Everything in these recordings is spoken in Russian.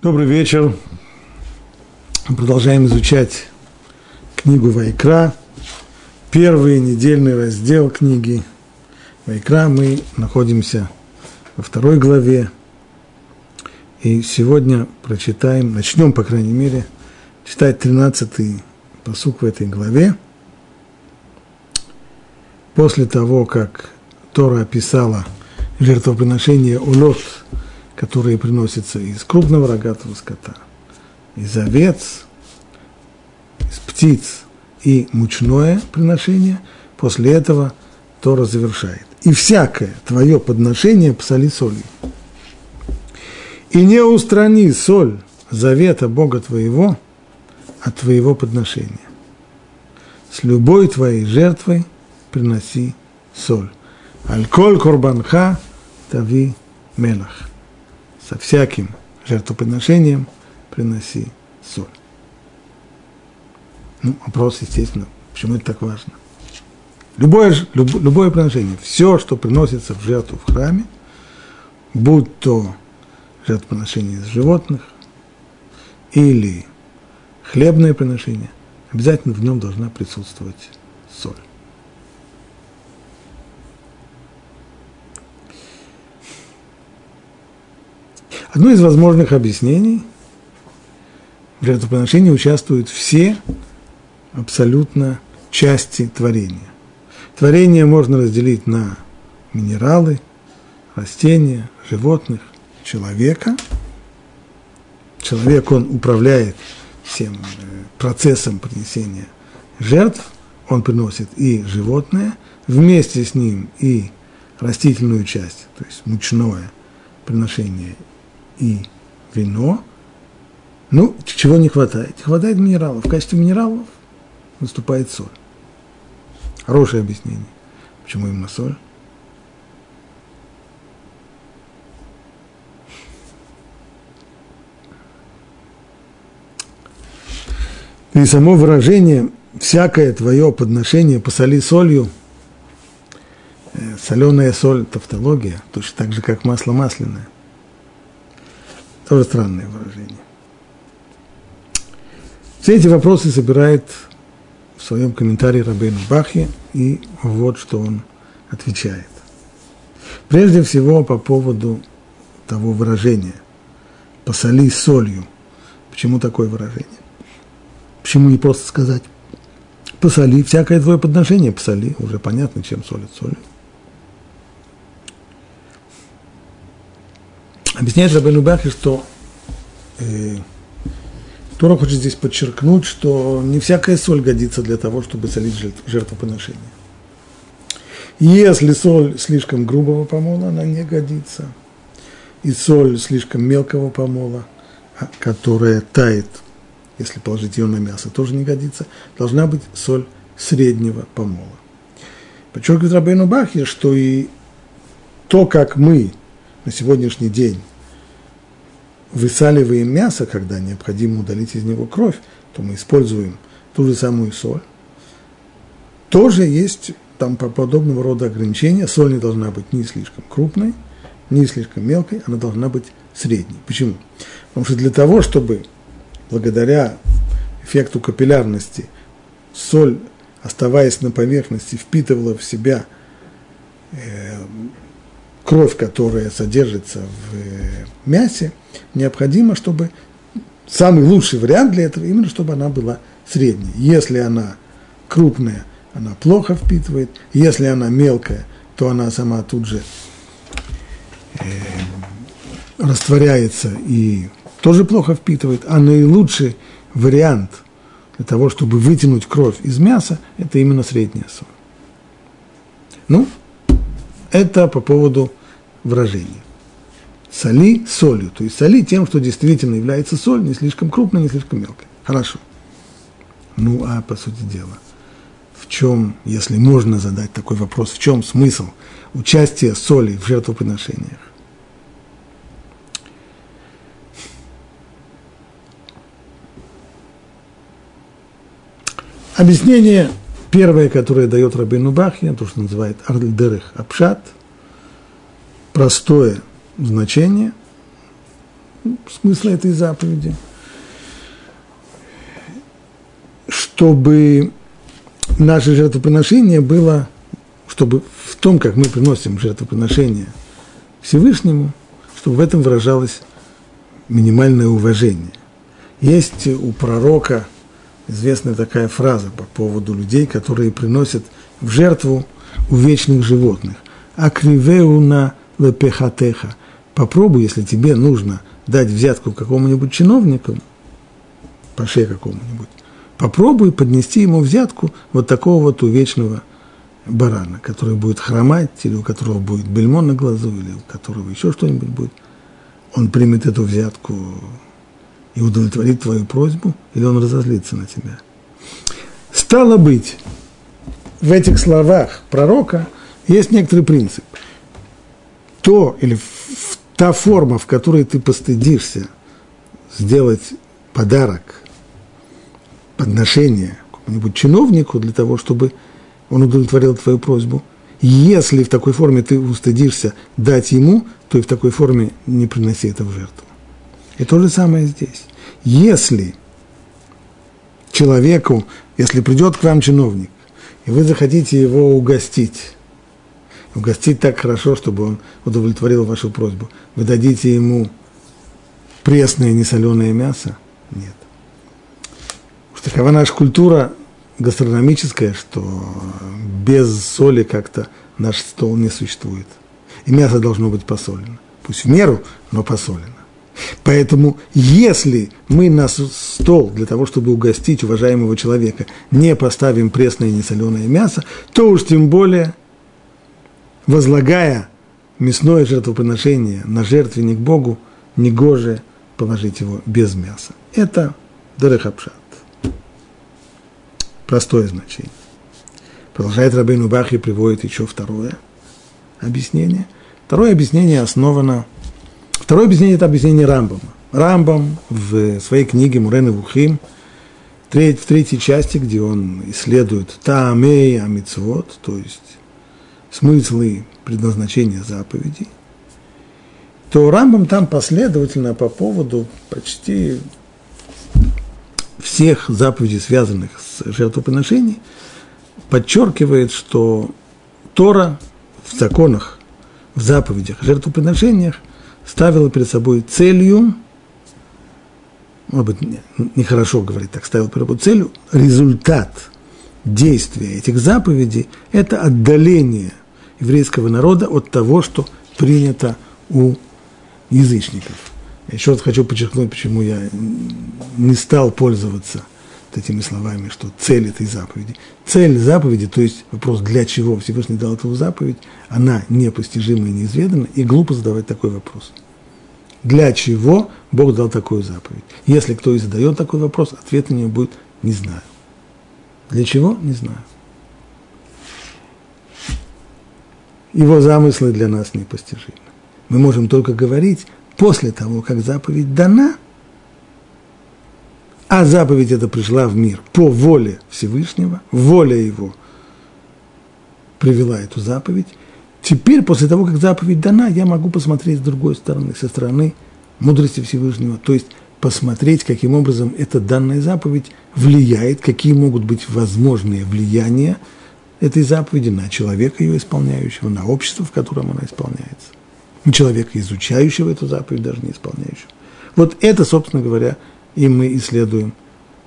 Добрый вечер. Продолжаем изучать книгу Вайкра. Первый недельный раздел книги Вайкра. Мы находимся во второй главе. И сегодня прочитаем, начнем, по крайней мере, читать 13-й посук в этой главе. После того, как Тора описала жертвоприношение улот – которые приносятся из крупного рогатого скота, из овец, из птиц и мучное приношение, после этого Тора завершает. И всякое твое подношение посоли солью. И не устрани соль завета Бога твоего от твоего подношения. С любой твоей жертвой приноси соль. Альколь корбанха тави мелах со всяким жертвоприношением приноси соль. Ну, вопрос, естественно, почему это так важно? Любое, люб, любое приношение, все, что приносится в жертву в храме, будь то жертвоприношение из животных или хлебное приношение, обязательно в нем должна присутствовать соль. Одно из возможных объяснений – в жертвоприношении участвуют все абсолютно части творения. Творение можно разделить на минералы, растения, животных, человека. Человек, он управляет всем э, процессом принесения жертв, он приносит и животное, вместе с ним и растительную часть, то есть мучное приношение и вино. Ну, чего не хватает? Хватает минералов. В качестве минералов выступает соль. Хорошее объяснение. Почему именно соль? И само выражение «всякое твое подношение посоли солью» э, соленая соль – тавтология, точно так же, как масло масляное – тоже странное выражение. Все эти вопросы собирает в своем комментарии Рабейну Бахи, и вот что он отвечает. Прежде всего по поводу того выражения «посоли солью». Почему такое выражение? Почему не просто сказать «посоли», всякое твое подношение посоли, уже понятно, чем солят солью. Объясняет Рабену Бахи, что э, Тора хочет здесь подчеркнуть, что не всякая соль годится для того, чтобы солить жертвоприношение. Если соль слишком грубого помола, она не годится. И соль слишком мелкого помола, а, которая тает, если положить ее на мясо, тоже не годится. Должна быть соль среднего помола. Подчеркивает Рабейну Бахи, что и то, как мы на сегодняшний день высаливаем мясо, когда необходимо удалить из него кровь, то мы используем ту же самую соль. Тоже есть там по подобного рода ограничения. Соль не должна быть ни слишком крупной, ни слишком мелкой, она должна быть средней. Почему? Потому что для того, чтобы благодаря эффекту капиллярности соль, оставаясь на поверхности, впитывала в себя э, кровь, которая содержится в э, мясе, необходимо, чтобы самый лучший вариант для этого, именно чтобы она была средней. Если она крупная, она плохо впитывает, если она мелкая, то она сама тут же э, растворяется и тоже плохо впитывает, а наилучший вариант для того, чтобы вытянуть кровь из мяса, это именно средняя соль. Ну, это по поводу выражения. Соли солью, то есть соли тем, что действительно является соль, не слишком крупной, не слишком мелкой. Хорошо. Ну, а по сути дела, в чем, если можно задать такой вопрос, в чем смысл участия соли в жертвоприношениях? Объяснение первое, которое дает Рабину Бахья, то, что называет Арльдерых Апшат – простое значение, смысла этой заповеди, чтобы наше жертвоприношение было, чтобы в том, как мы приносим жертвоприношение Всевышнему, чтобы в этом выражалось минимальное уважение. Есть у пророка известная такая фраза по поводу людей, которые приносят в жертву увечных животных. Акривеуна лепехатеха. Попробуй, если тебе нужно дать взятку какому-нибудь чиновнику, по шее какому-нибудь, попробуй поднести ему взятку вот такого вот увечного барана, который будет хромать, или у которого будет бельмо на глазу, или у которого еще что-нибудь будет. Он примет эту взятку и удовлетворит твою просьбу, или он разозлится на тебя. Стало быть, в этих словах пророка есть некоторый принцип. То или та форма, в которой ты постыдишься сделать подарок, подношение какому-нибудь чиновнику для того, чтобы он удовлетворил твою просьбу. Если в такой форме ты устыдишься дать ему, то и в такой форме не приноси это в жертву. И то же самое здесь. Если человеку, если придет к вам чиновник, и вы захотите его угостить, угостить так хорошо, чтобы он удовлетворил вашу просьбу, вы дадите ему пресное несоленое мясо? Нет. Уж такова наша культура гастрономическая, что без соли как-то наш стол не существует. И мясо должно быть посолено. Пусть в меру, но посолено. Поэтому, если мы на стол для того, чтобы угостить уважаемого человека, не поставим пресное и несоленое мясо, то уж тем более, возлагая мясное жертвоприношение на жертвенник Богу, негоже положить его без мяса. Это Дерехапшат. Простое значение. Продолжает Рабейну Бахи приводит еще второе объяснение. Второе объяснение основано Второе объяснение – это объяснение Рамбама. Рамбам в своей книге Мурен и Вухим, в третьей части, где он исследует Таамей Амицвод, то есть смыслы предназначения заповедей, то Рамбам там последовательно по поводу почти всех заповедей, связанных с жертвоприношением, подчеркивает, что Тора в законах, в заповедях, жертвоприношениях ставила перед собой целью, может быть, нехорошо говорить так, ставила перед собой целью, результат действия этих заповедей – это отдаление еврейского народа от того, что принято у язычников. Еще раз хочу подчеркнуть, почему я не стал пользоваться – этими словами, что цель этой заповеди. Цель заповеди, то есть вопрос, для чего Всевышний дал эту заповедь, она непостижима и неизведана, и глупо задавать такой вопрос. Для чего Бог дал такую заповедь? Если кто и задает такой вопрос, ответ на него будет «не знаю». Для чего? Не знаю. Его замыслы для нас непостижимы. Мы можем только говорить после того, как заповедь дана – а заповедь эта пришла в мир по воле Всевышнего, воля его привела эту заповедь. Теперь, после того, как заповедь дана, я могу посмотреть с другой стороны, со стороны мудрости Всевышнего, то есть посмотреть, каким образом эта данная заповедь влияет, какие могут быть возможные влияния этой заповеди на человека, ее исполняющего, на общество, в котором она исполняется, на человека, изучающего эту заповедь, даже не исполняющего. Вот это, собственно говоря, и мы исследуем,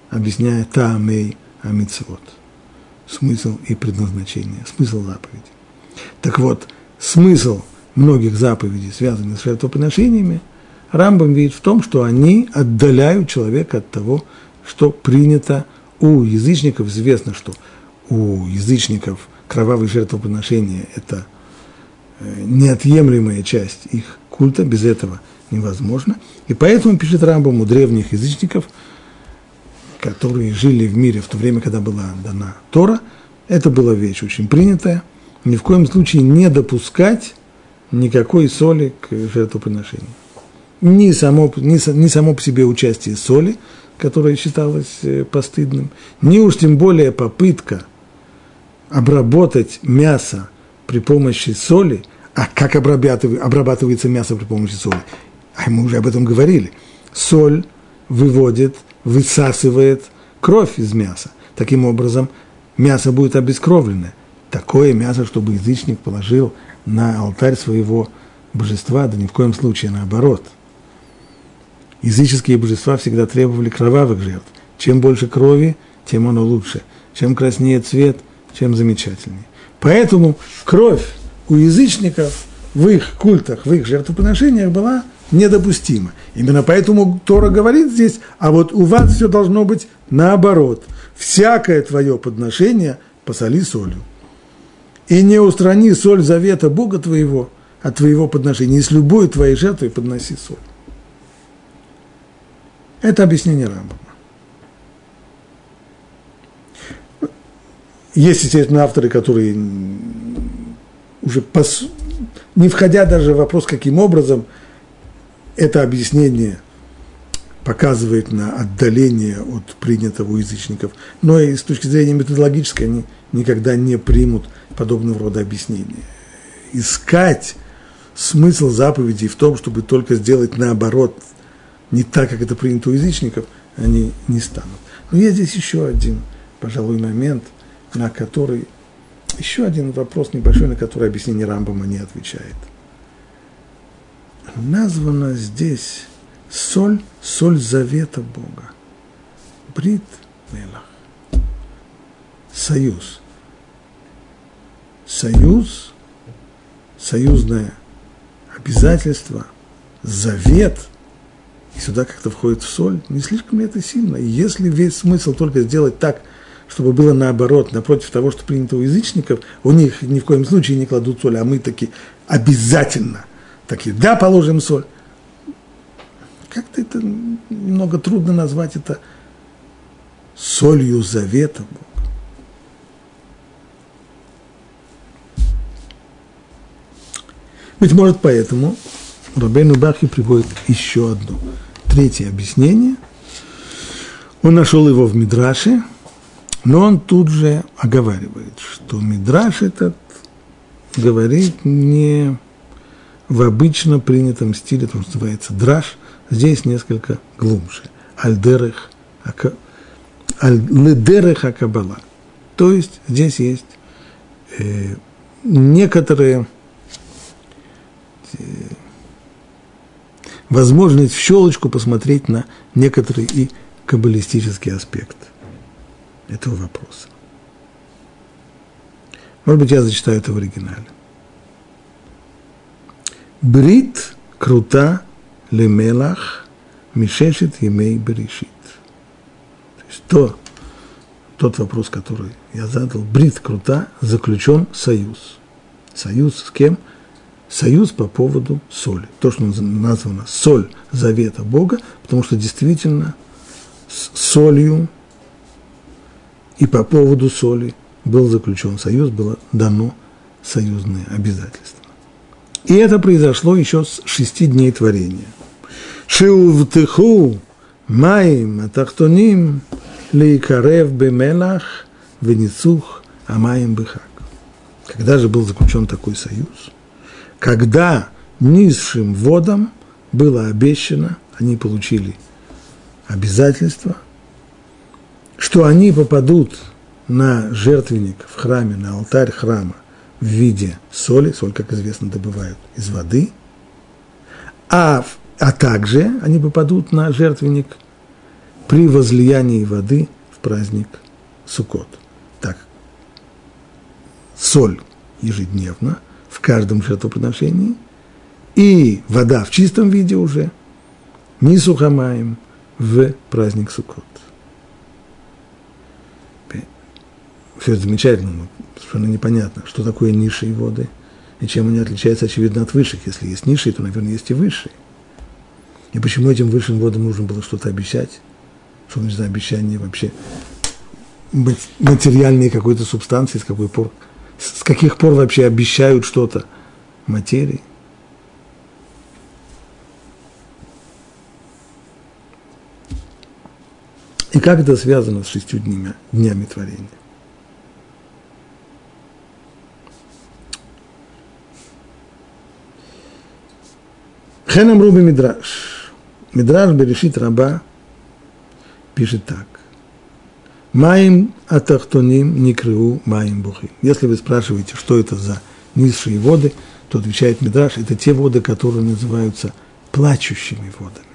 объясняя таамей амитсвот, смысл и предназначение, смысл заповеди. Так вот, смысл многих заповедей, связанных с жертвоприношениями, Рамбам видит в том, что они отдаляют человека от того, что принято у язычников. Известно, что у язычников кровавые жертвоприношения – это э, неотъемлемая часть их культа, без этого невозможно. И поэтому, пишет Рамбам, у древних язычников, которые жили в мире в то время, когда была дана Тора, это была вещь очень принятая, ни в коем случае не допускать никакой соли к жертвоприношению. Ни само, ни, ни само по себе участие соли, которое считалось э, постыдным, ни уж тем более попытка обработать мясо при помощи соли, а как обрабатывается мясо при помощи соли? а мы уже об этом говорили, соль выводит, высасывает кровь из мяса. Таким образом, мясо будет обескровленное. Такое мясо, чтобы язычник положил на алтарь своего божества, да ни в коем случае наоборот. Языческие божества всегда требовали кровавых жертв. Чем больше крови, тем оно лучше. Чем краснее цвет, чем замечательнее. Поэтому кровь у язычников в их культах, в их жертвоприношениях была недопустима. Именно поэтому Тора говорит здесь, а вот у вас все должно быть наоборот. Всякое твое подношение посоли солью. И не устрани соль завета Бога твоего от твоего подношения. И с любой твоей жертвой подноси соль. Это объяснение Рамбама. Есть, естественно, авторы, которые уже пос... не входя даже в вопрос, каким образом это объяснение показывает на отдаление от принятого у язычников, но и с точки зрения методологической они никогда не примут подобного рода объяснения. Искать смысл заповедей в том, чтобы только сделать наоборот, не так, как это принято у язычников, они не станут. Но есть здесь еще один, пожалуй, момент, на который, еще один вопрос небольшой, на который объяснение Рамбама не отвечает. Названа здесь соль, соль завета Бога. Брит Мелах. Союз. Союз, союзное обязательство, завет, и сюда как-то входит в соль, не слишком ли это сильно? Если весь смысл только сделать так, чтобы было наоборот, напротив того, что принято у язычников, у них ни в коем случае не кладут соль, а мы таки обязательно такие, да, положим соль. Как-то это немного трудно назвать это солью завета Бога. Быть может, поэтому Рабейну Бахи приводит еще одно, третье объяснение. Он нашел его в Мидраше, но он тут же оговаривает, что Мидраш этот говорит не в обычно принятом стиле, что называется драж, здесь несколько глубже. Альдерех, альдерех акабала. То есть здесь есть э, некоторые возможность в щелочку посмотреть на некоторые и каббалистический аспект этого вопроса. Может быть, я зачитаю это в оригинале. Брит крута лемелах мишешет емей берешит. То есть то, тот вопрос, который я задал, брит крута, заключен союз. Союз с кем? союз по поводу соли. То, что названо соль завета Бога, потому что действительно с солью и по поводу соли был заключен союз, было дано союзные обязательства. И это произошло еще с шести дней творения. Шиувтыху маим атахтоним лейкарев бемелах венецух амаим бехак. Когда же был заключен такой союз – когда низшим водам было обещано, они получили обязательство, что они попадут на жертвенник в храме, на алтарь храма в виде соли, соль, как известно, добывают из воды, а, а также они попадут на жертвенник при возлиянии воды в праздник Суккот. Так, соль ежедневно – в каждом жертвоприношении, и вода в чистом виде уже, не сухомаем в праздник Суккот. Все это замечательно, но совершенно непонятно, что такое низшие воды и чем они отличаются, очевидно, от высших. Если есть низшие, то, наверное, есть и высшие. И почему этим высшим водам нужно было что-то обещать? Что значит за обещание вообще материальной какой-то субстанции, с какой пор с каких пор вообще обещают что-то материи? И как это связано с шестью днями, днями творения? Хенам Руби Мидраш. Мидраш Берешит Раба пишет так. Маим атахтоним никрыу маим бухи. Если вы спрашиваете, что это за низшие воды, то отвечает Мидраш, это те воды, которые называются плачущими водами.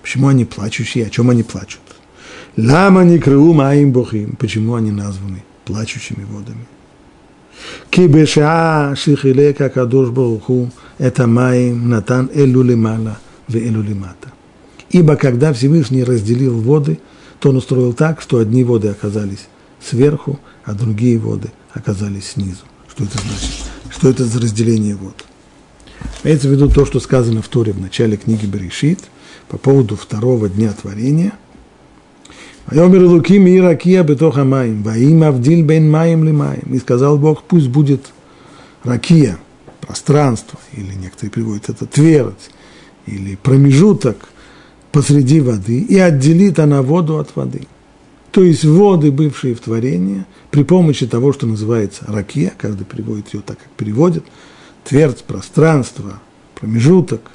Почему они плачущие? О чем они плачут? Лама никрыу маим бухим. Почему они названы плачущими водами? Кибеша шихилека кадош баруху это маим натан элю лимала в элю лимата. Ибо когда Всевышний разделил воды – то он устроил так, что одни воды оказались сверху, а другие воды оказались снизу. Что это значит? Что это за разделение вод? Имеется в виду то, что сказано в Торе в начале книги Берешит по поводу второго дня творения. «Вайомер луки мира кия бетоха маим, ваим авдиль бен маим ли маим». И сказал Бог, пусть будет ракия, пространство, или некоторые приводят это твердь, или промежуток – посреди воды, и отделит она воду от воды. То есть воды, бывшие в творении, при помощи того, что называется ракия, каждый переводит ее так, как переводит, твердь, пространство, промежуток,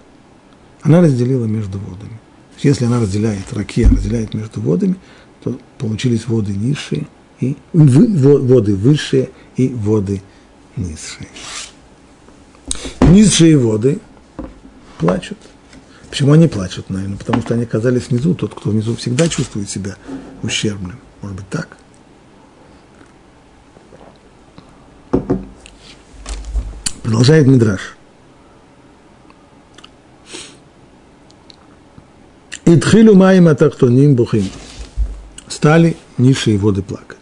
она разделила между водами. Если она разделяет, ракия разделяет между водами, то получились воды низшие, и воды высшие и воды низшие. Низшие воды плачут – Почему они плачут, наверное? Потому что они оказались внизу. Тот, кто внизу, всегда чувствует себя ущербным. Может быть, так? Продолжает Мидраш. Идхилю маим атахтоним бухим. Стали низшие воды плакать.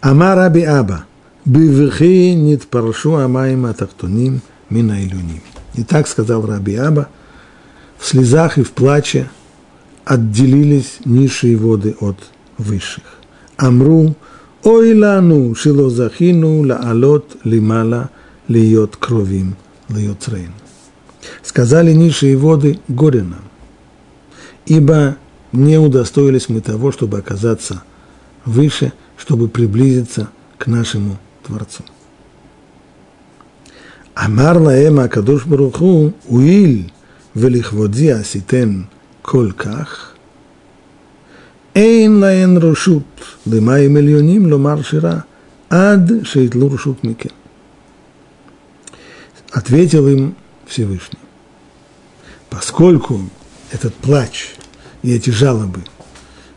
Ама раби Аба. Бивхи нит паршу амаим атахтоним мина илюним. И так сказал раби Аба – в слезах и в плаче отделились низшие воды от высших. Амру, ой лану, шило захину, лаалот, лимала, льет кровим, льет рейн. Сказали низшие воды, горе нам, ибо не удостоились мы того, чтобы оказаться выше, чтобы приблизиться к нашему Творцу. Амар лаэм акадуш баруху уил велихводи аситен коль. Эйн лаэн рушут лимай миллионим ломар шира ад шейтлу рушут микен. Ответил им Всевышний. Поскольку этот плач и эти жалобы,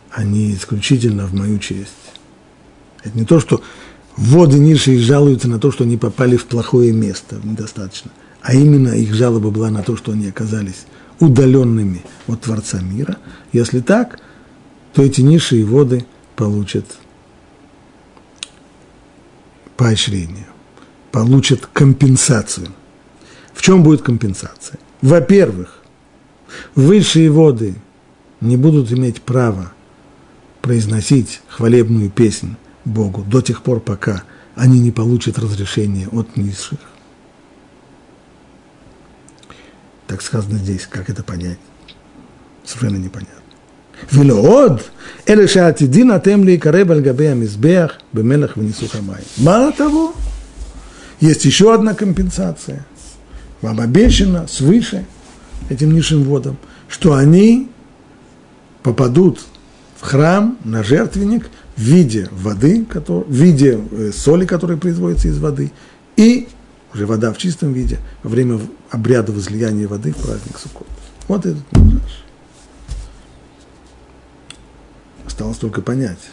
они исключительно в мою честь. Это не то, что воды низшие жалуются на то, что они попали в плохое место, недостаточно – а именно их жалоба была на то, что они оказались удаленными от Творца мира. Если так, то эти низшие воды получат поощрение, получат компенсацию. В чем будет компенсация? Во-первых, высшие воды не будут иметь права произносить хвалебную песнь Богу до тех пор, пока они не получат разрешение от низших. Так сказано здесь, как это понять? Совершенно непонятно. Велоод, эле шаатидин атем ли кареб альгабе мизбех бемелах внесу хамай. Мало того, есть еще одна компенсация. Вам обещано свыше этим низшим водам, что они попадут в храм, на жертвенник в виде воды, который, в виде э, соли, которая производится из воды, и уже вода в чистом виде, во время обряда возлияния воды в праздник Суккот. Вот этот мидраж. Осталось только понять,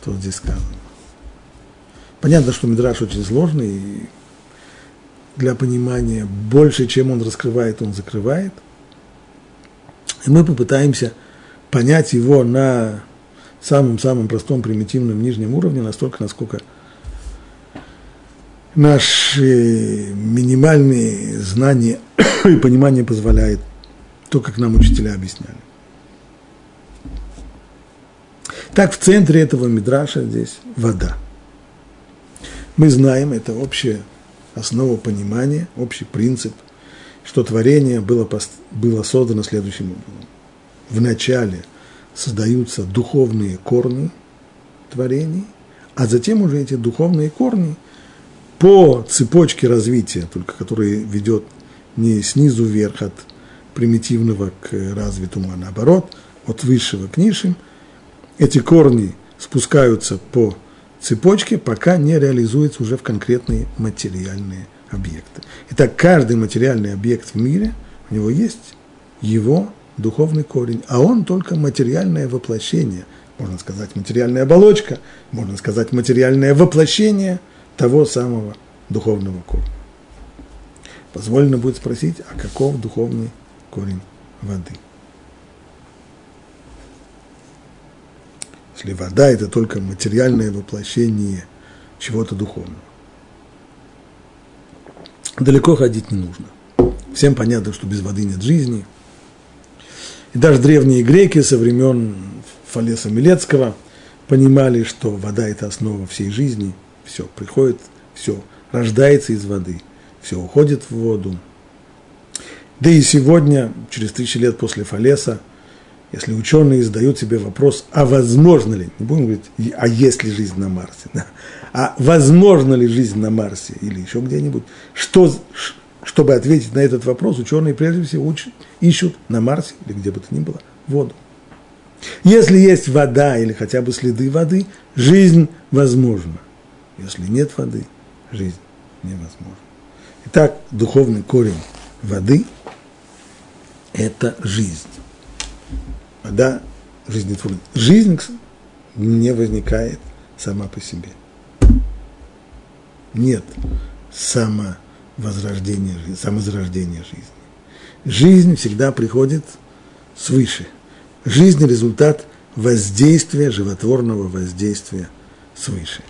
что здесь сказано. Понятно, что мидраж очень сложный, и для понимания больше, чем он раскрывает, он закрывает. И мы попытаемся понять его на самом-самом простом, примитивном нижнем уровне, настолько, насколько – наши минимальные знания и понимание позволяет то, как нам учителя объясняли. Так, в центре этого мидраша здесь вода. Мы знаем, это общая основа понимания, общий принцип, что творение было, было создано следующим образом. Вначале создаются духовные корни творений, а затем уже эти духовные корни по цепочке развития, только которая ведет не снизу вверх от примитивного к развитому, а наоборот, от высшего к низшим. Эти корни спускаются по цепочке, пока не реализуются уже в конкретные материальные объекты. Итак, каждый материальный объект в мире, у него есть его духовный корень, а он только материальное воплощение, можно сказать, материальная оболочка, можно сказать, материальное воплощение того самого духовного корня. Позволено будет спросить, а каков духовный корень воды? Если вода – это только материальное воплощение чего-то духовного. Далеко ходить не нужно. Всем понятно, что без воды нет жизни. И даже древние греки со времен Фалеса Милецкого понимали, что вода – это основа всей жизни. Все приходит, все рождается из воды, все уходит в воду. Да и сегодня, через тысячи лет после Фалеса, если ученые задают себе вопрос, а возможно ли, не будем говорить, а есть ли жизнь на Марсе, да, а возможно ли жизнь на Марсе или еще где-нибудь, что, чтобы ответить на этот вопрос, ученые прежде всего учат, ищут на Марсе или где бы то ни было воду. Если есть вода или хотя бы следы воды, жизнь возможна. Если нет воды, жизнь невозможна. Итак, духовный корень воды – это жизнь вода жизнетворна. Жизнь не возникает сама по себе. Нет самовозрождения самозарождения жизни. Жизнь всегда приходит свыше. Жизнь – результат воздействия, животворного воздействия свыше.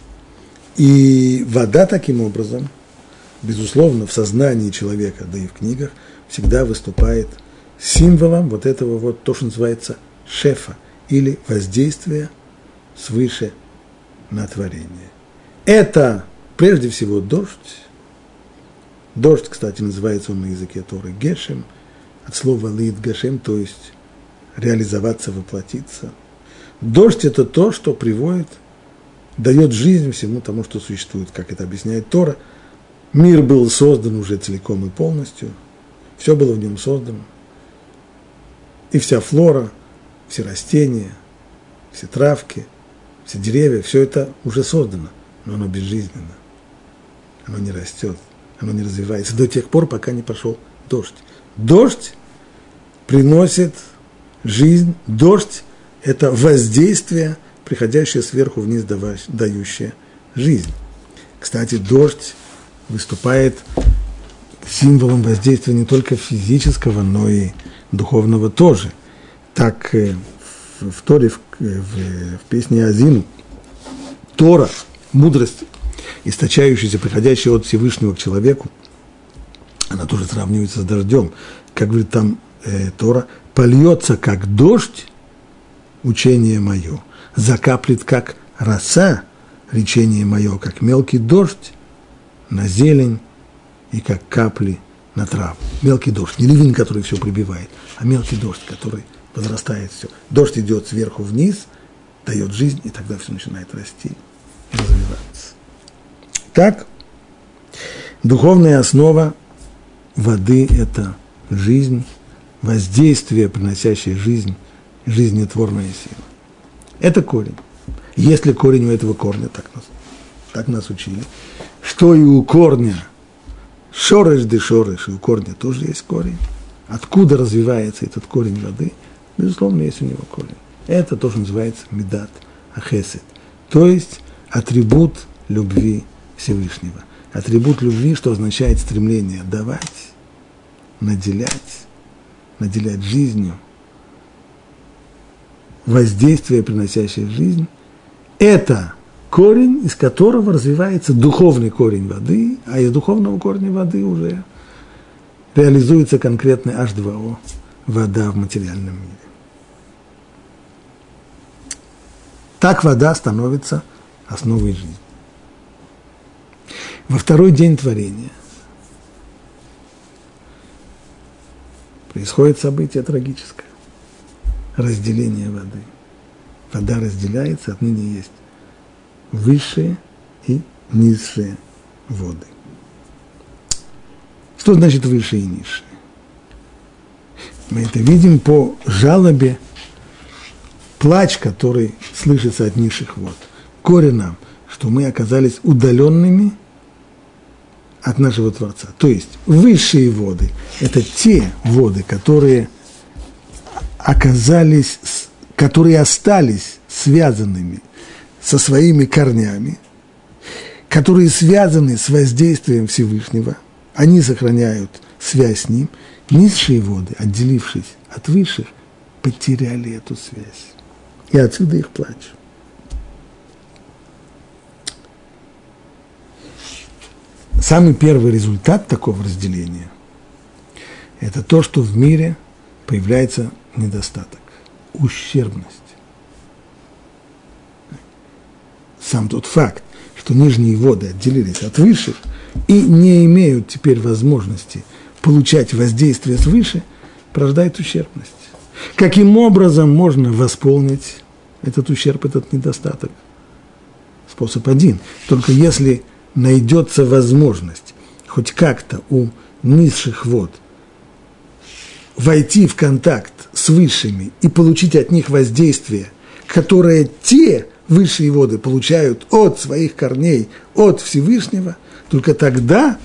И вода таким образом, безусловно, в сознании человека, да и в книгах, всегда выступает символом вот этого вот, то, что называется шефа или воздействия свыше на творение. Это прежде всего дождь. Дождь, кстати, называется он на языке Торы Гешем, от слова лид Гешем, то есть реализоваться, воплотиться. Дождь – это то, что приводит, дает жизнь всему тому, что существует, как это объясняет Тора. Мир был создан уже целиком и полностью, все было в нем создано. И вся флора – все растения, все травки, все деревья, все это уже создано, но оно безжизненно. Оно не растет, оно не развивается до тех пор, пока не пошел дождь. Дождь приносит жизнь, дождь – это воздействие, приходящее сверху вниз, дающее жизнь. Кстати, дождь выступает символом воздействия не только физического, но и духовного тоже – так э, в Торе, в, в, в песне Азину, Тора, мудрость, источающаяся, приходящая от Всевышнего к человеку, она тоже сравнивается с дождем. Как говорит там э, Тора, польется как дождь, учение мое, закаплет как роса, речение мое, как мелкий дождь на зелень и как капли на траву. Мелкий дождь, не ливень, который все прибивает, а мелкий дождь, который возрастает все. Дождь идет сверху вниз, дает жизнь, и тогда все начинает расти развиваться. Так, духовная основа воды – это жизнь, воздействие, приносящее жизнь, жизнетворная сила. Это корень. Если корень у этого корня, так нас, так нас учили, что и у корня шорыш да шорыш, и у корня тоже есть корень. Откуда развивается этот корень воды – Безусловно, есть у него корень. Это тоже называется медат ахесет, то есть атрибут любви Всевышнего. Атрибут любви, что означает стремление давать, наделять, наделять жизнью, воздействие, приносящее жизнь, это корень, из которого развивается духовный корень воды, а из духовного корня воды уже реализуется конкретный H2O, вода в материальном мире. Так вода становится основой жизни. Во второй день творения происходит событие трагическое. Разделение воды. Вода разделяется, отныне есть высшие и низшие воды. Что значит выше и ниже? Мы это видим по жалобе, плач, который слышится от низших вод. Горе нам, что мы оказались удаленными от нашего Творца. То есть высшие воды – это те воды, которые оказались, которые остались связанными со своими корнями, которые связаны с воздействием Всевышнего, они сохраняют связь с ним, низшие воды, отделившись от высших, потеряли эту связь. И отсюда их плач. Самый первый результат такого разделения – это то, что в мире появляется недостаток, ущербность. Сам тот факт, что нижние воды отделились от высших и не имеют теперь возможности получать воздействие свыше, порождает ущербность. Каким образом можно восполнить этот ущерб, этот недостаток? Способ один. Только если найдется возможность хоть как-то у низших вод войти в контакт с высшими и получить от них воздействие, которое те высшие воды получают от своих корней, от Всевышнего, только тогда,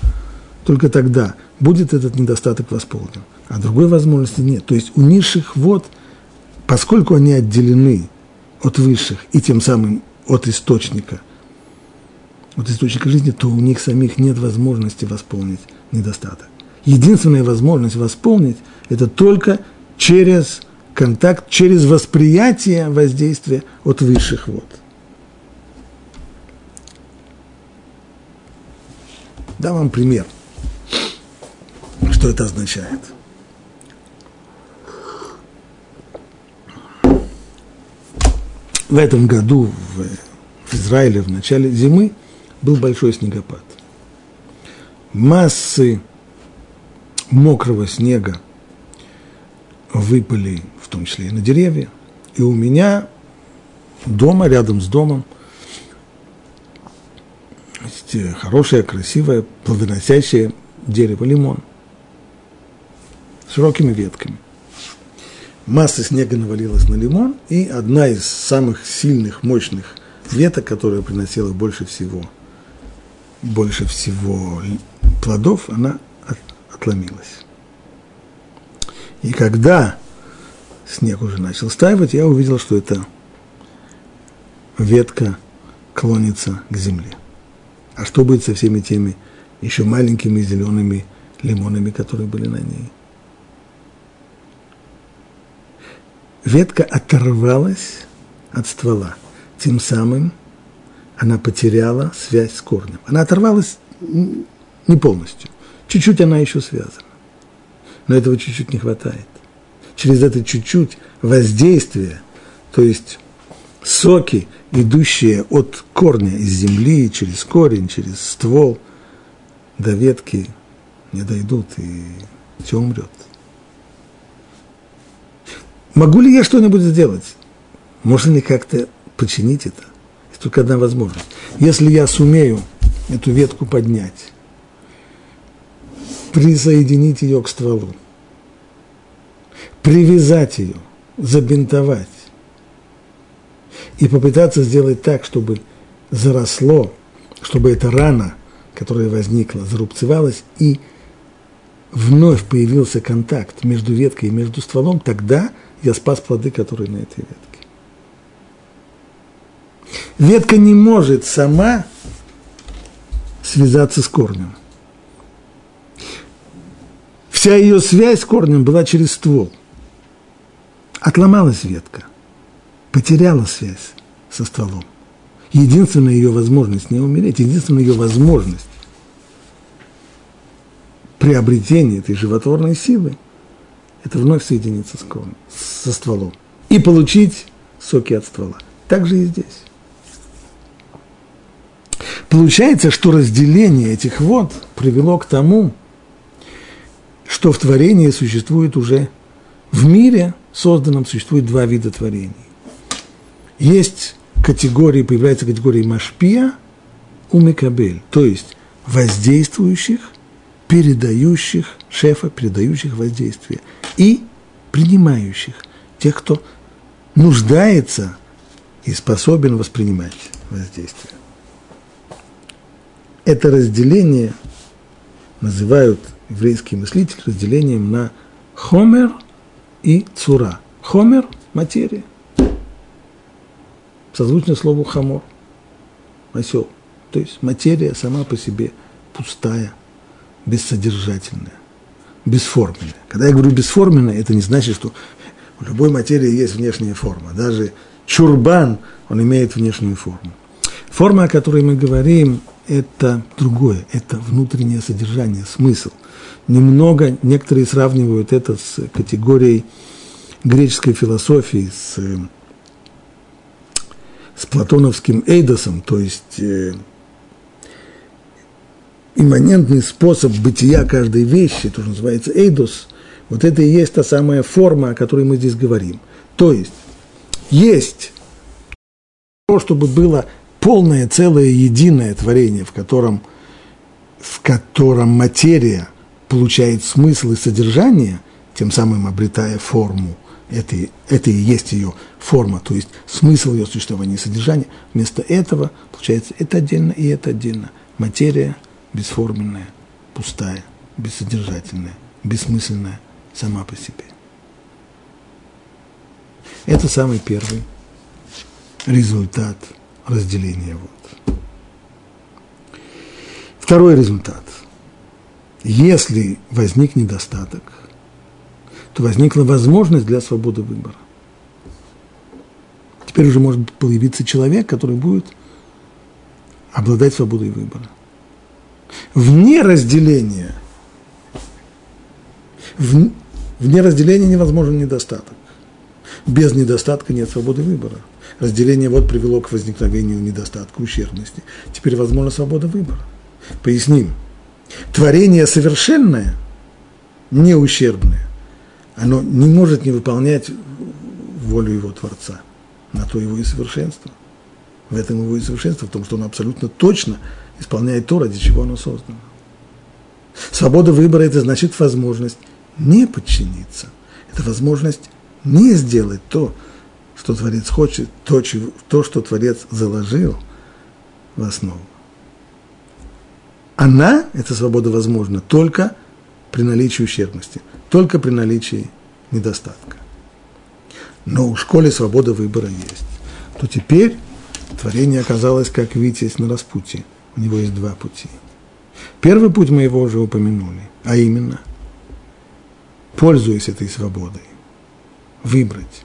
только тогда будет этот недостаток восполнен. А другой возможности нет. То есть у низших вод, поскольку они отделены от высших и тем самым от источника, от источника жизни, то у них самих нет возможности восполнить недостаток. Единственная возможность восполнить – это только через контакт через восприятие воздействия от высших вод. Дам вам пример, что это означает. В этом году в, в Израиле в начале зимы был большой снегопад. Массы мокрого снега выпали том числе и на деревья. И у меня дома, рядом с домом, есть хорошее, красивое, плодоносящее дерево лимон с широкими ветками. Масса снега навалилась на лимон, и одна из самых сильных, мощных веток, которая приносила больше всего, больше всего плодов, она отломилась. И когда снег уже начал стаивать, я увидел, что это ветка клонится к земле. А что будет со всеми теми еще маленькими зелеными лимонами, которые были на ней? Ветка оторвалась от ствола. Тем самым она потеряла связь с корнем. Она оторвалась не полностью. Чуть-чуть она еще связана. Но этого чуть-чуть не хватает через это чуть-чуть воздействие, то есть соки, идущие от корня из земли, через корень, через ствол, до ветки не дойдут, и все умрет. Могу ли я что-нибудь сделать? Можно ли как-то починить это? Только одна возможность. Если я сумею эту ветку поднять, присоединить ее к стволу, привязать ее, забинтовать и попытаться сделать так, чтобы заросло, чтобы эта рана, которая возникла, зарубцевалась и вновь появился контакт между веткой и между стволом, тогда я спас плоды, которые на этой ветке. Ветка не может сама связаться с корнем. Вся ее связь с корнем была через ствол – Отломалась ветка, потеряла связь со стволом. Единственная ее возможность не умереть, единственная ее возможность приобретения этой животворной силы – это вновь соединиться с корнем, со стволом и получить соки от ствола. Так же и здесь. Получается, что разделение этих вод привело к тому, что в творении существует уже в мире – созданном существует два вида творений. Есть категории, появляется категория машпия у мекабель, то есть воздействующих, передающих шефа, передающих воздействие, и принимающих, тех, кто нуждается и способен воспринимать воздействие. Это разделение называют еврейские мыслители разделением на хомер и цура. Хомер – материя. Созвучно слову хамор – осел. То есть материя сама по себе пустая, бессодержательная, бесформенная. Когда я говорю бесформенная, это не значит, что у любой материи есть внешняя форма. Даже чурбан, он имеет внешнюю форму. Форма, о которой мы говорим, это другое, это внутреннее содержание, смысл. Немного, некоторые сравнивают это с категорией греческой философии, с, с платоновским эйдосом, то есть э, имманентный способ бытия каждой вещи, то, что называется эйдос, вот это и есть та самая форма, о которой мы здесь говорим. То есть, есть то, чтобы было полное, целое, единое творение, в котором, в котором материя получает смысл и содержание, тем самым обретая форму, это, это и есть ее форма, то есть смысл ее существования и содержания. Вместо этого, получается, это отдельно и это отдельно. Материя бесформенная, пустая, бессодержательная, бессмысленная сама по себе. Это самый первый результат разделения. Вот. Второй результат. Если возник недостаток, то возникла возможность для свободы выбора. Теперь уже может появиться человек, который будет обладать свободой выбора. Вне разделения, вне разделения невозможен недостаток. Без недостатка нет свободы выбора. Разделение вот привело к возникновению недостатка, ущербности. Теперь возможна свобода выбора. Поясним. Творение совершенное, не ущербное, оно не может не выполнять волю его Творца. На то его и совершенство. В этом его и совершенство, в том, что он абсолютно точно исполняет то, ради чего оно создано. Свобода выбора – это значит возможность не подчиниться. Это возможность не сделать то, что Творец хочет, то, то, что Творец заложил в основу. Она, эта свобода возможна только при наличии ущербности, только при наличии недостатка. Но у школе свобода выбора есть. То теперь творение оказалось как Витязь на распутье. У него есть два пути. Первый путь мы его уже упомянули, а именно, пользуясь этой свободой, выбрать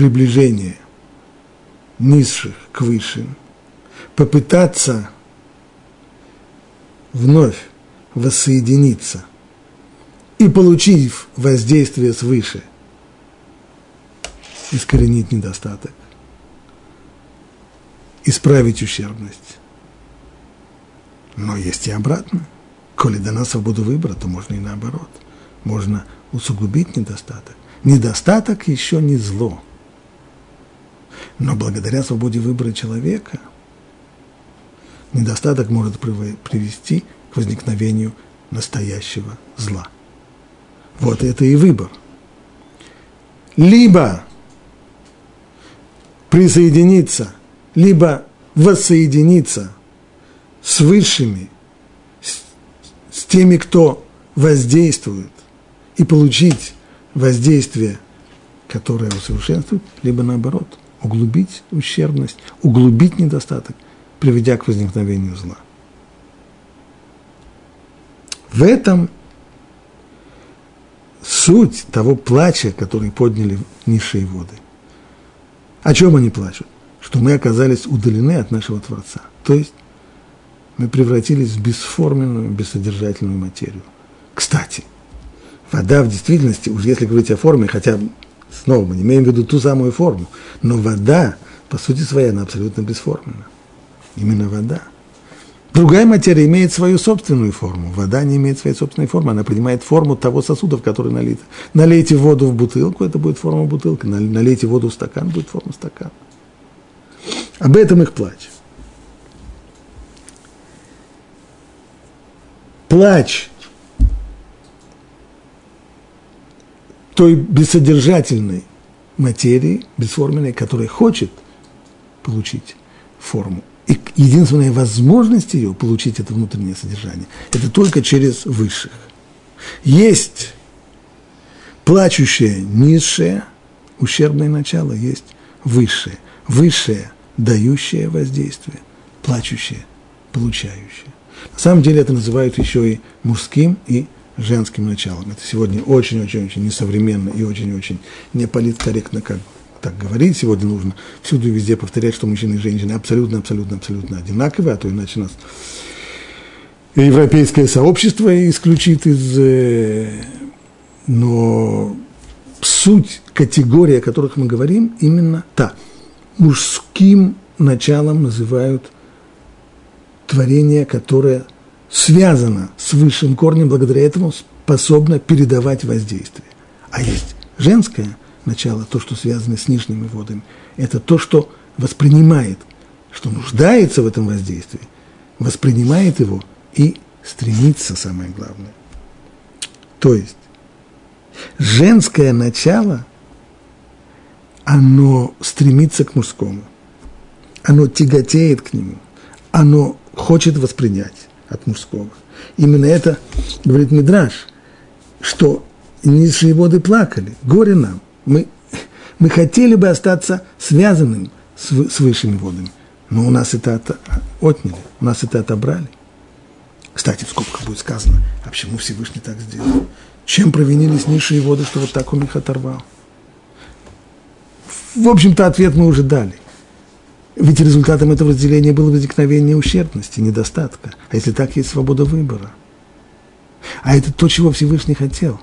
приближение низших к высшим, попытаться вновь воссоединиться и, получив воздействие свыше, искоренить недостаток, исправить ущербность. Но есть и обратно. Коли дана свобода выбора, то можно и наоборот. Можно усугубить недостаток. Недостаток еще не зло. Но благодаря свободе выбора человека недостаток может привести к возникновению настоящего зла. Вот это и выбор. Либо присоединиться, либо воссоединиться с высшими, с, с теми, кто воздействует, и получить воздействие, которое усовершенствует, либо наоборот, углубить ущербность, углубить недостаток, приведя к возникновению зла. В этом суть того плача, который подняли низшие воды. О чем они плачут? Что мы оказались удалены от нашего Творца. То есть мы превратились в бесформенную, бессодержательную материю. Кстати, вода в действительности, уж если говорить о форме, хотя снова мы имеем в виду ту самую форму, но вода, по сути своей, она абсолютно бесформенна. Именно вода – Другая материя имеет свою собственную форму. Вода не имеет своей собственной формы. Она принимает форму того сосуда, в который налито. Налейте воду в бутылку, это будет форма бутылки. Налейте воду в стакан, будет форма стакана. Об этом их плач. плач той бессодержательной материи, бесформенной, которая хочет получить форму. И единственная возможность ее получить это внутреннее содержание, это только через высших. Есть плачущее низшее, ущербное начало, есть высшее. Высшее, дающее воздействие, плачущее, получающее. На самом деле это называют еще и мужским и женским началом. Это сегодня очень-очень-очень несовременно и очень-очень неполиткорректно, как так говорить. Сегодня нужно всюду и везде повторять, что мужчины и женщины абсолютно-абсолютно-абсолютно одинаковые, а то иначе нас европейское сообщество исключит из... Э, но суть категории, о которых мы говорим, именно та. Мужским началом называют творение, которое связано с высшим корнем, благодаря этому способно передавать воздействие. А есть женское начало, то, что связано с нижними водами, это то, что воспринимает, что нуждается в этом воздействии, воспринимает его и стремится, самое главное. То есть, женское начало, оно стремится к мужскому, оно тяготеет к нему, оно хочет воспринять от мужского. Именно это говорит Мидраш, что низшие воды плакали, горе нам. Мы, мы хотели бы остаться связанным с, с высшими водами, но у нас это от, отняли, у нас это отобрали. Кстати, в скобках будет сказано, а почему Всевышний так сделал? Чем провинились низшие воды, что вот так он их оторвал? В общем-то, ответ мы уже дали – ведь результатом этого разделения было возникновение ущербности, недостатка. А если так, есть свобода выбора. А это то, чего Всевышний хотел.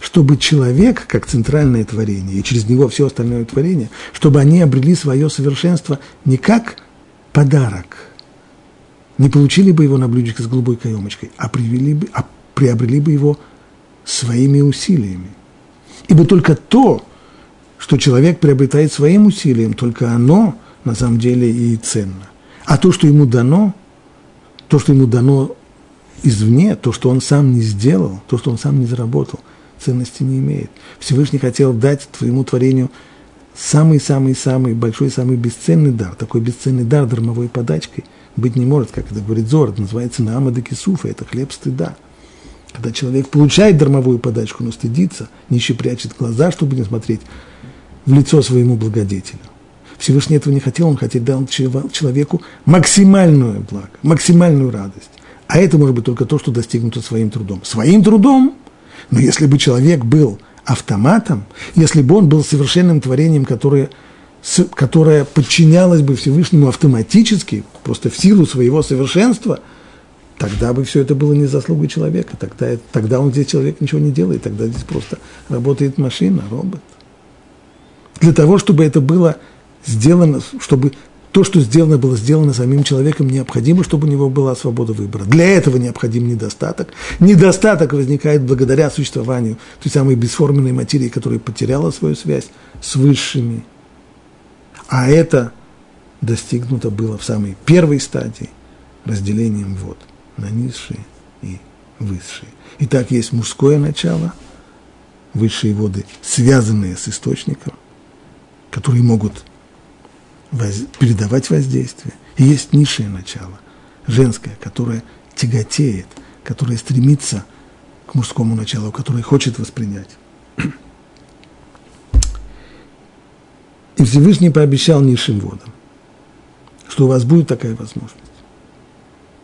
Чтобы человек, как центральное творение, и через него все остальное творение, чтобы они обрели свое совершенство не как подарок, не получили бы его на блюдечке с голубой каемочкой, а, привели бы, а приобрели бы его своими усилиями. Ибо только то, что человек приобретает своим усилием, только оно – на самом деле и ценно. А то, что ему дано, то, что ему дано извне, то, что он сам не сделал, то, что он сам не заработал, ценности не имеет. Всевышний хотел дать твоему творению самый-самый-самый большой, самый бесценный дар. Такой бесценный дар дармовой подачкой быть не может, как это говорит Зор, это называется наамада кисуфа, это хлеб стыда. Когда человек получает дармовую подачку, но стыдится, нищий прячет глаза, чтобы не смотреть в лицо своему благодетелю. Всевышний этого не хотел, он хотел дать человеку максимальную благо, максимальную радость. А это может быть только то, что достигнуто своим трудом. Своим трудом, но если бы человек был автоматом, если бы он был совершенным творением, которое, которое подчинялось бы Всевышнему автоматически, просто в силу своего совершенства, тогда бы все это было не заслугой человека. Тогда, тогда он здесь человек ничего не делает, тогда здесь просто работает машина, робот. Для того, чтобы это было сделано, чтобы то, что сделано, было сделано самим человеком, необходимо, чтобы у него была свобода выбора. Для этого необходим недостаток. Недостаток возникает благодаря существованию той самой бесформенной материи, которая потеряла свою связь с высшими. А это достигнуто было в самой первой стадии разделением вод на низшие и высшие. Итак, есть мужское начало, высшие воды, связанные с источником, которые могут воз, передавать воздействие. И есть низшее начало, женское, которое тяготеет, которое стремится к мужскому началу, которое хочет воспринять. И Всевышний пообещал низшим водам, что у вас будет такая возможность.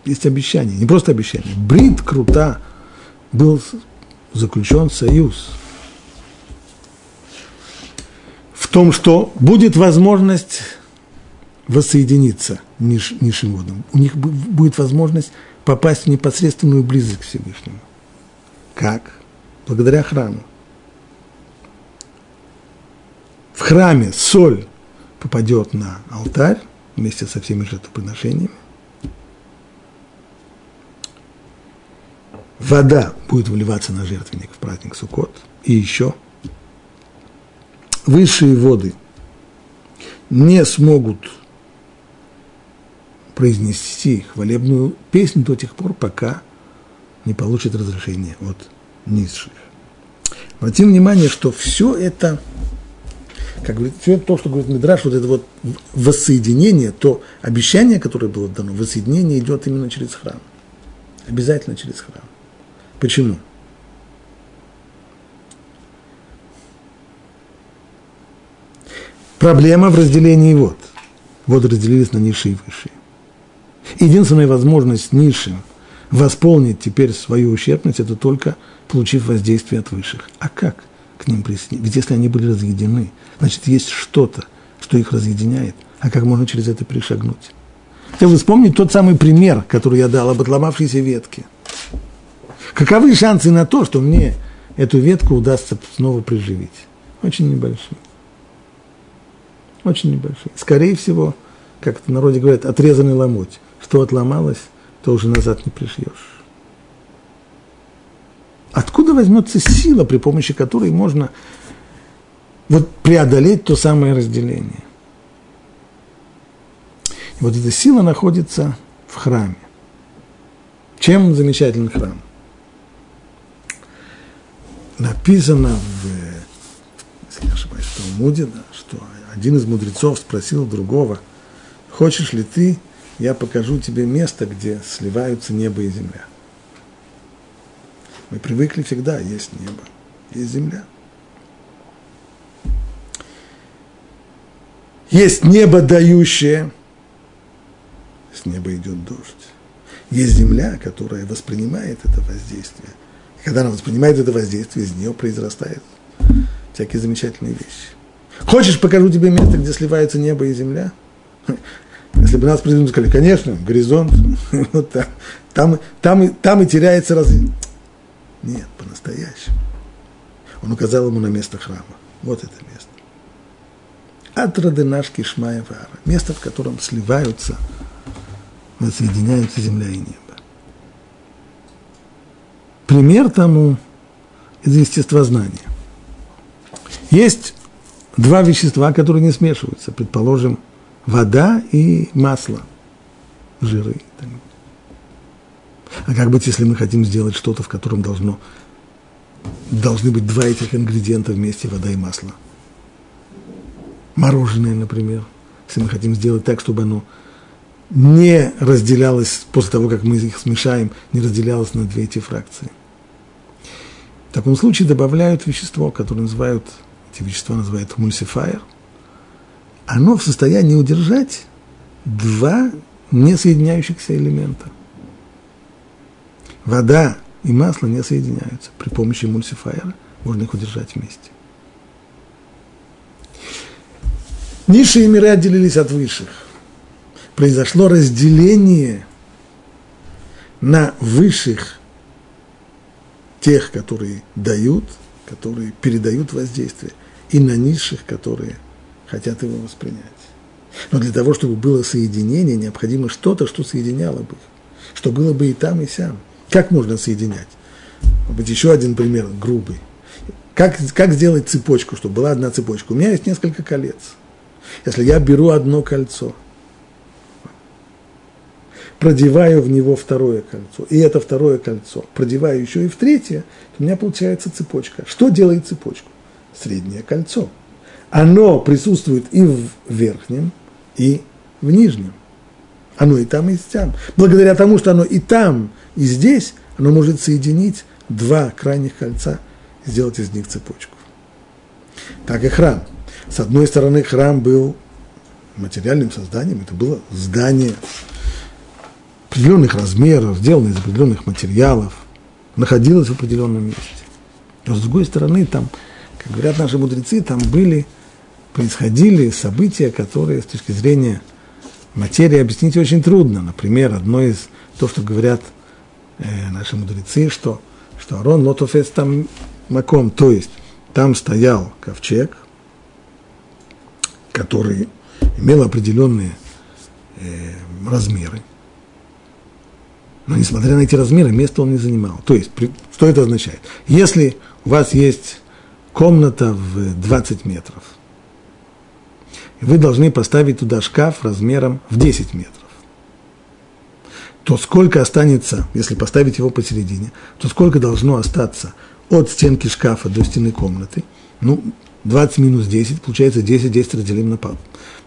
Есть обещание, не просто обещание. Брит крута был заключен союз в том, что будет возможность воссоединиться ниш, водам. У них будет возможность попасть в непосредственную близость к Всевышнему. Как? Благодаря храму. В храме соль попадет на алтарь вместе со всеми жертвоприношениями. Вода будет вливаться на жертвенник в праздник Суккот. И еще высшие воды не смогут произнести хвалебную песню до тех пор, пока не получит разрешения от низших. Обратим внимание, что все это, как говорит, все то, что говорит Мидраш, вот это вот воссоединение, то обещание, которое было дано, воссоединение идет именно через храм. Обязательно через храм. Почему? Проблема в разделении вод. Воды разделились на низшие и высшие. Единственная возможность низшим восполнить теперь свою ущербность, это только получив воздействие от высших. А как к ним присоединиться? Ведь если они были разъединены, значит, есть что-то, что их разъединяет. А как можно через это перешагнуть? Хотел вспомнить тот самый пример, который я дал об отломавшейся ветке. Каковы шансы на то, что мне эту ветку удастся снова приживить? Очень небольшие. Очень небольшие. Скорее всего, как в народе говорят, отрезанный ломоть. Что отломалось, то уже назад не пришьешь. Откуда возьмется сила, при помощи которой можно вот преодолеть то самое разделение? И вот эта сила находится в храме. Чем замечательный храм? Написано в, если не ошибаюсь, в Талмуде, да, что один из мудрецов спросил другого, хочешь ли ты, я покажу тебе место, где сливаются небо и земля. Мы привыкли всегда, есть небо, есть земля. Есть небо дающее, с неба идет дождь. Есть земля, которая воспринимает это воздействие. И когда она воспринимает это воздействие, из нее произрастают всякие замечательные вещи. Хочешь, покажу тебе место, где сливаются небо и земля? Если бы нас президент сказали, конечно, горизонт, вот там, там, там, там и теряется развитие. Нет, по-настоящему. Он указал ему на место храма. Вот это место. Атрады наш Кишмая Вара. Место, в котором сливаются, соединяются земля и небо. Пример тому из естествознания. Есть два вещества, которые не смешиваются. Предположим, вода и масло, жиры. А как быть, если мы хотим сделать что-то, в котором должно, должны быть два этих ингредиента вместе, вода и масло? Мороженое, например. Если мы хотим сделать так, чтобы оно не разделялось, после того, как мы их смешаем, не разделялось на две эти фракции. В таком случае добавляют вещество, которое называют, эти вещества называют мульсифайер. Оно в состоянии удержать два несоединяющихся элемента вода и масло не соединяются. При помощи эмульсифайера можно их удержать вместе. Низшие миры отделились от высших. Произошло разделение на высших тех, которые дают, которые передают воздействие, и на низших, которые хотят его воспринять. Но для того, чтобы было соединение, необходимо что-то, что соединяло бы их, что было бы и там, и сям. Как можно соединять? Может еще один пример грубый. Как, как сделать цепочку, чтобы была одна цепочка? У меня есть несколько колец. Если я беру одно кольцо, продеваю в него второе кольцо, и это второе кольцо продеваю еще и в третье, то у меня получается цепочка. Что делает цепочку? Среднее кольцо. Оно присутствует и в верхнем, и в нижнем. Оно и там, и там. Благодаря тому, что оно и там, и здесь, оно может соединить два крайних кольца сделать из них цепочку. Так и храм. С одной стороны, храм был материальным созданием, это было здание определенных размеров, сделано из определенных материалов, находилось в определенном месте. Но с другой стороны, там, как говорят наши мудрецы, там были, происходили события, которые с точки зрения материи объяснить очень трудно. Например, одно из, то, что говорят э, наши мудрецы, что, что Арон лотофес там маком, то есть там стоял ковчег, который имел определенные э, размеры. Но несмотря на эти размеры, место он не занимал. То есть, при, что это означает? Если у вас есть комната в 20 метров – вы должны поставить туда шкаф размером в 10 метров, то сколько останется, если поставить его посередине, то сколько должно остаться от стенки шкафа до стены комнаты? Ну, 20 минус 10, получается 10, 10 разделим на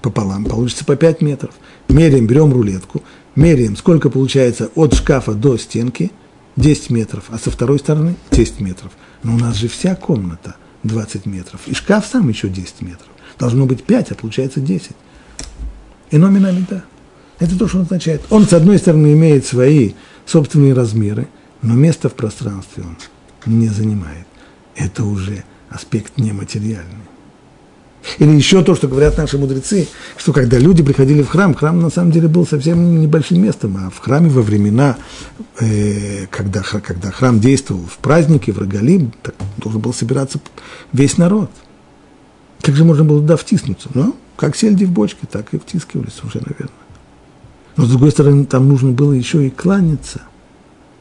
пополам, получится по 5 метров. Меряем, берем рулетку, меряем, сколько получается от шкафа до стенки, 10 метров, а со второй стороны 10 метров. Но у нас же вся комната 20 метров, и шкаф сам еще 10 метров. Должно быть 5, а получается 10. И номинально да. Это то, что он означает. Он, с одной стороны, имеет свои собственные размеры, но место в пространстве он не занимает. Это уже аспект нематериальный. Или еще то, что говорят наши мудрецы, что когда люди приходили в храм, храм на самом деле был совсем небольшим местом, а в храме во времена, э, когда, когда храм действовал в празднике, в Рогалим, так должен был собираться весь народ. Как же можно было туда втиснуться? Ну, как сельди в бочке, так и втискивались уже, наверное. Но, с другой стороны, там нужно было еще и кланяться.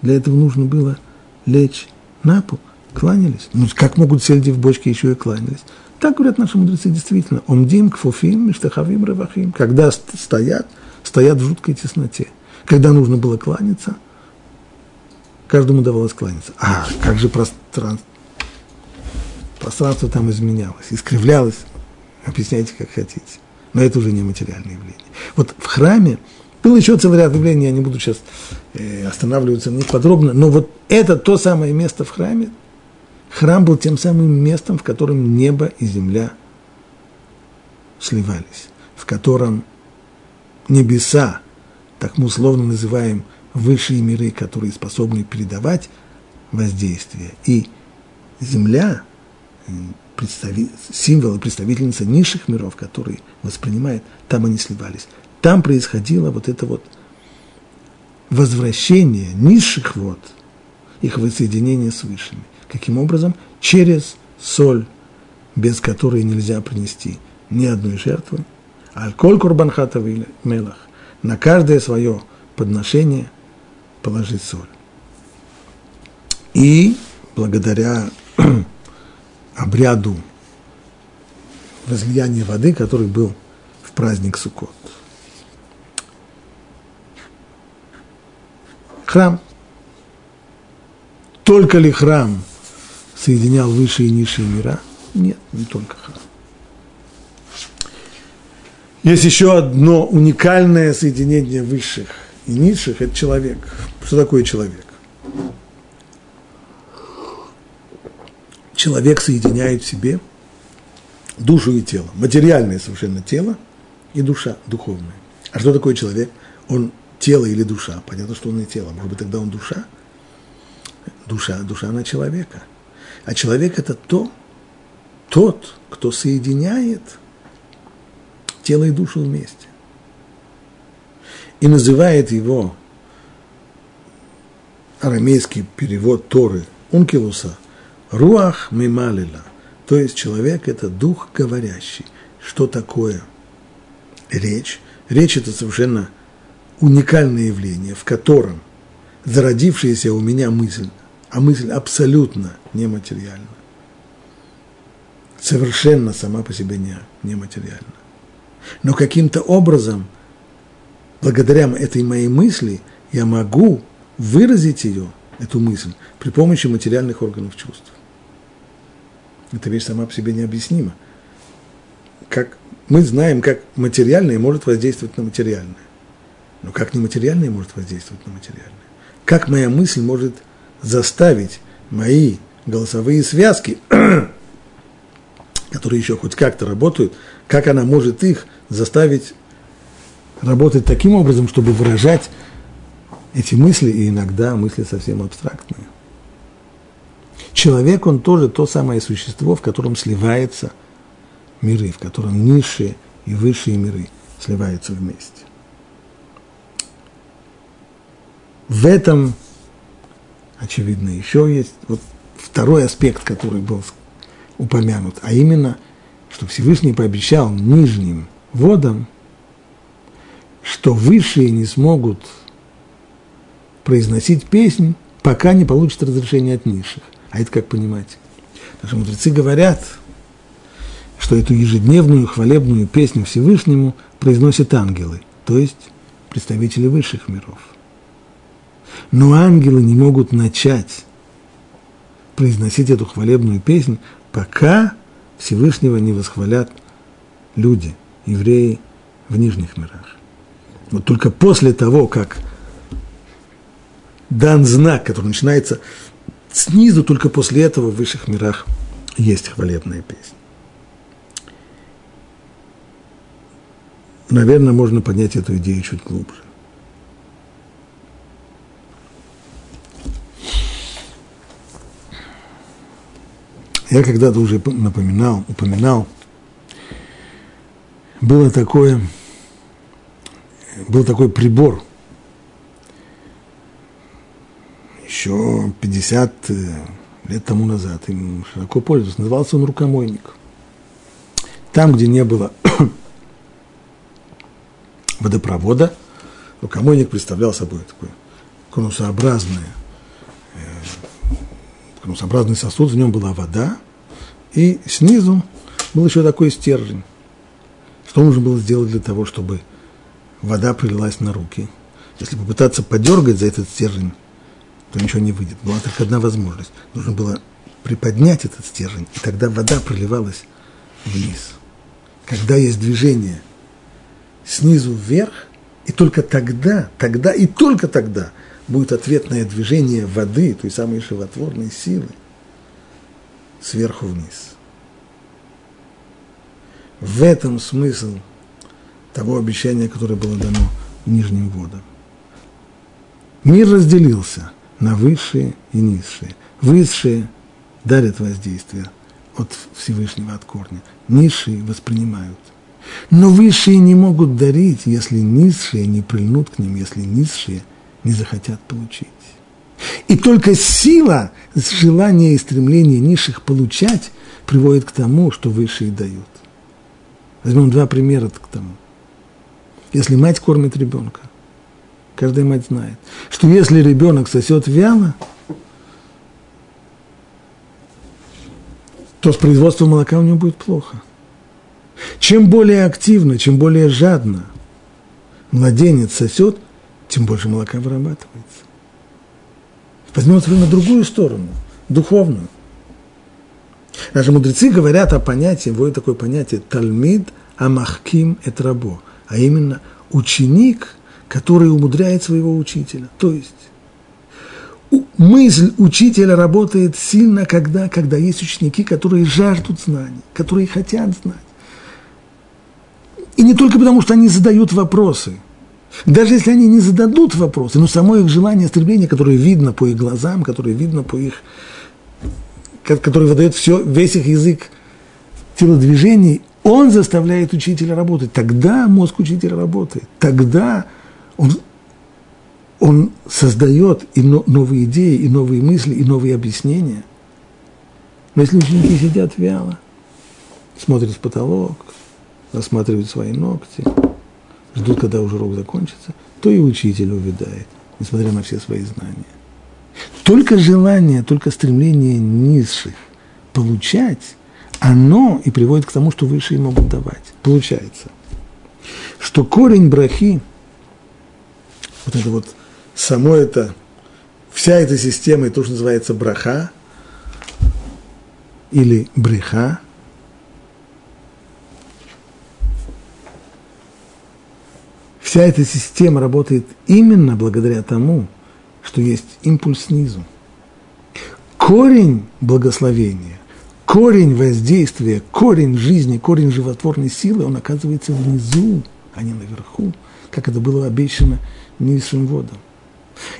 Для этого нужно было лечь на пол. Кланялись. Ну, как могут сельди в бочке еще и кланялись? Так говорят наши мудрецы действительно. Омдим, кфуфим, миштахавим, ревахим. Когда стоят, стоят в жуткой тесноте. Когда нужно было кланяться, каждому давалось кланяться. А как же пространство? Пространство там изменялось, искривлялось. Объясняйте, как хотите. Но это уже не материальное явление. Вот в храме был еще целый ряд явлений, я не буду сейчас э, останавливаться на них подробно, но вот это то самое место в храме. Храм был тем самым местом, в котором небо и земля сливались, в котором небеса, так мы условно называем высшие миры, которые способны передавать воздействие, и земля, представи, символ и низших миров, которые воспринимает, там они сливались там происходило вот это вот возвращение низших вод, их воссоединение с высшими. Каким образом? Через соль, без которой нельзя принести ни одной жертвы. Аль-коль курбанхата мелах. На каждое свое подношение положить соль. И благодаря обряду возлияния воды, который был в праздник Суккот. Храм. Только ли храм соединял высшие и низшие мира? Нет, не только храм. Есть еще одно уникальное соединение высших и низших – это человек. Что такое человек? Человек соединяет в себе душу и тело. Материальное совершенно тело и душа духовная. А что такое человек? Он тело или душа. Понятно, что он не тело. Может быть, тогда он душа? Душа, душа на человека. А человек – это то, тот, кто соединяет тело и душу вместе. И называет его арамейский перевод Торы Ункилуса Руах Мималила. То есть человек – это дух говорящий. Что такое речь? Речь – это совершенно – уникальное явление, в котором зародившаяся у меня мысль, а мысль абсолютно нематериальна, совершенно сама по себе не, нематериальна. Но каким-то образом, благодаря этой моей мысли, я могу выразить ее, эту мысль, при помощи материальных органов чувств. Эта вещь сама по себе необъяснима. Как мы знаем, как материальное может воздействовать на материальное. Но как нематериальное может воздействовать на материальное? Как моя мысль может заставить мои голосовые связки, которые еще хоть как-то работают, как она может их заставить работать таким образом, чтобы выражать эти мысли, и иногда мысли совсем абстрактные. Человек, он тоже то самое существо, в котором сливаются миры, в котором низшие и высшие миры сливаются вместе. В этом, очевидно, еще есть вот второй аспект, который был упомянут, а именно, что Всевышний пообещал нижним водам, что высшие не смогут произносить песнь, пока не получат разрешение от низших. А это как понимать? Наши мудрецы говорят, что эту ежедневную хвалебную песню Всевышнему произносят ангелы, то есть представители высших миров. Но ангелы не могут начать произносить эту хвалебную песнь, пока Всевышнего не восхвалят люди, евреи в нижних мирах. Вот только после того, как дан знак, который начинается снизу, только после этого в высших мирах есть хвалебная песня. Наверное, можно поднять эту идею чуть глубже. Я когда-то уже напоминал, упоминал, было такое, был такой прибор, еще 50 э, лет тому назад, им широко пользовался, назывался он рукомойник. Там, где не было водопровода, рукомойник представлял собой такое конусообразное конусообразный сосуд, в нем была вода, и снизу был еще такой стержень. Что нужно было сделать для того, чтобы вода прилилась на руки? Если попытаться подергать за этот стержень, то ничего не выйдет. Была только одна возможность. Нужно было приподнять этот стержень, и тогда вода проливалась вниз. Когда есть движение снизу вверх, и только тогда, тогда и только тогда будет ответное движение воды, той самой животворной силы, сверху вниз. В этом смысл того обещания, которое было дано нижним водам. Мир разделился на высшие и низшие. Высшие дарят воздействие от Всевышнего, от корня. Низшие воспринимают. Но высшие не могут дарить, если низшие не прильнут к ним, если низшие не захотят получить. И только сила, желание и стремление низших получать приводит к тому, что высшие дают. Возьмем два примера к тому. Если мать кормит ребенка, каждая мать знает, что если ребенок сосет вяло, то с производством молока у него будет плохо. Чем более активно, чем более жадно младенец сосет – тем больше молока вырабатывается. Возьмем на другую сторону, духовную. Наши мудрецы говорят о понятии, вводят такое понятие «тальмид амахким эт рабо», а именно ученик, который умудряет своего учителя. То есть мысль учителя работает сильно, когда, когда есть ученики, которые жаждут знаний, которые хотят знать. И не только потому, что они задают вопросы – даже если они не зададут вопросы, но само их желание, стремление, которое видно по их глазам, которое видно по их, которое выдает все, весь их язык телодвижений, он заставляет учителя работать. Тогда мозг учителя работает. Тогда он, он создает и новые идеи, и новые мысли, и новые объяснения. Но если ученики сидят вяло, смотрят в потолок, рассматривают свои ногти – ждут, когда уже урок закончится, то и учитель увядает, несмотря на все свои знания. Только желание, только стремление низших получать, оно и приводит к тому, что высшие могут давать. Получается, что корень брахи, вот это вот, само это, вся эта система, и то, что называется браха, или бреха, Вся эта система работает именно благодаря тому, что есть импульс снизу. Корень благословения, корень воздействия, корень жизни, корень животворной силы, он оказывается внизу, а не наверху, как это было обещано низшим водам.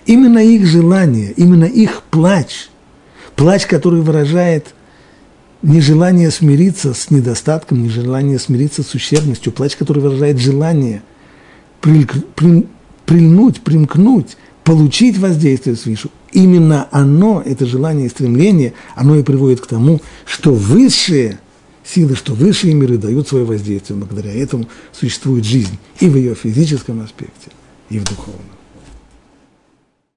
Именно их желание, именно их плач, плач, который выражает нежелание смириться с недостатком, нежелание смириться с ущербностью, плач, который выражает желание – прильнуть, примкнуть, получить воздействие свыше, именно оно, это желание и стремление, оно и приводит к тому, что высшие силы, что высшие миры дают свое воздействие. Благодаря этому существует жизнь и в ее физическом аспекте, и в духовном.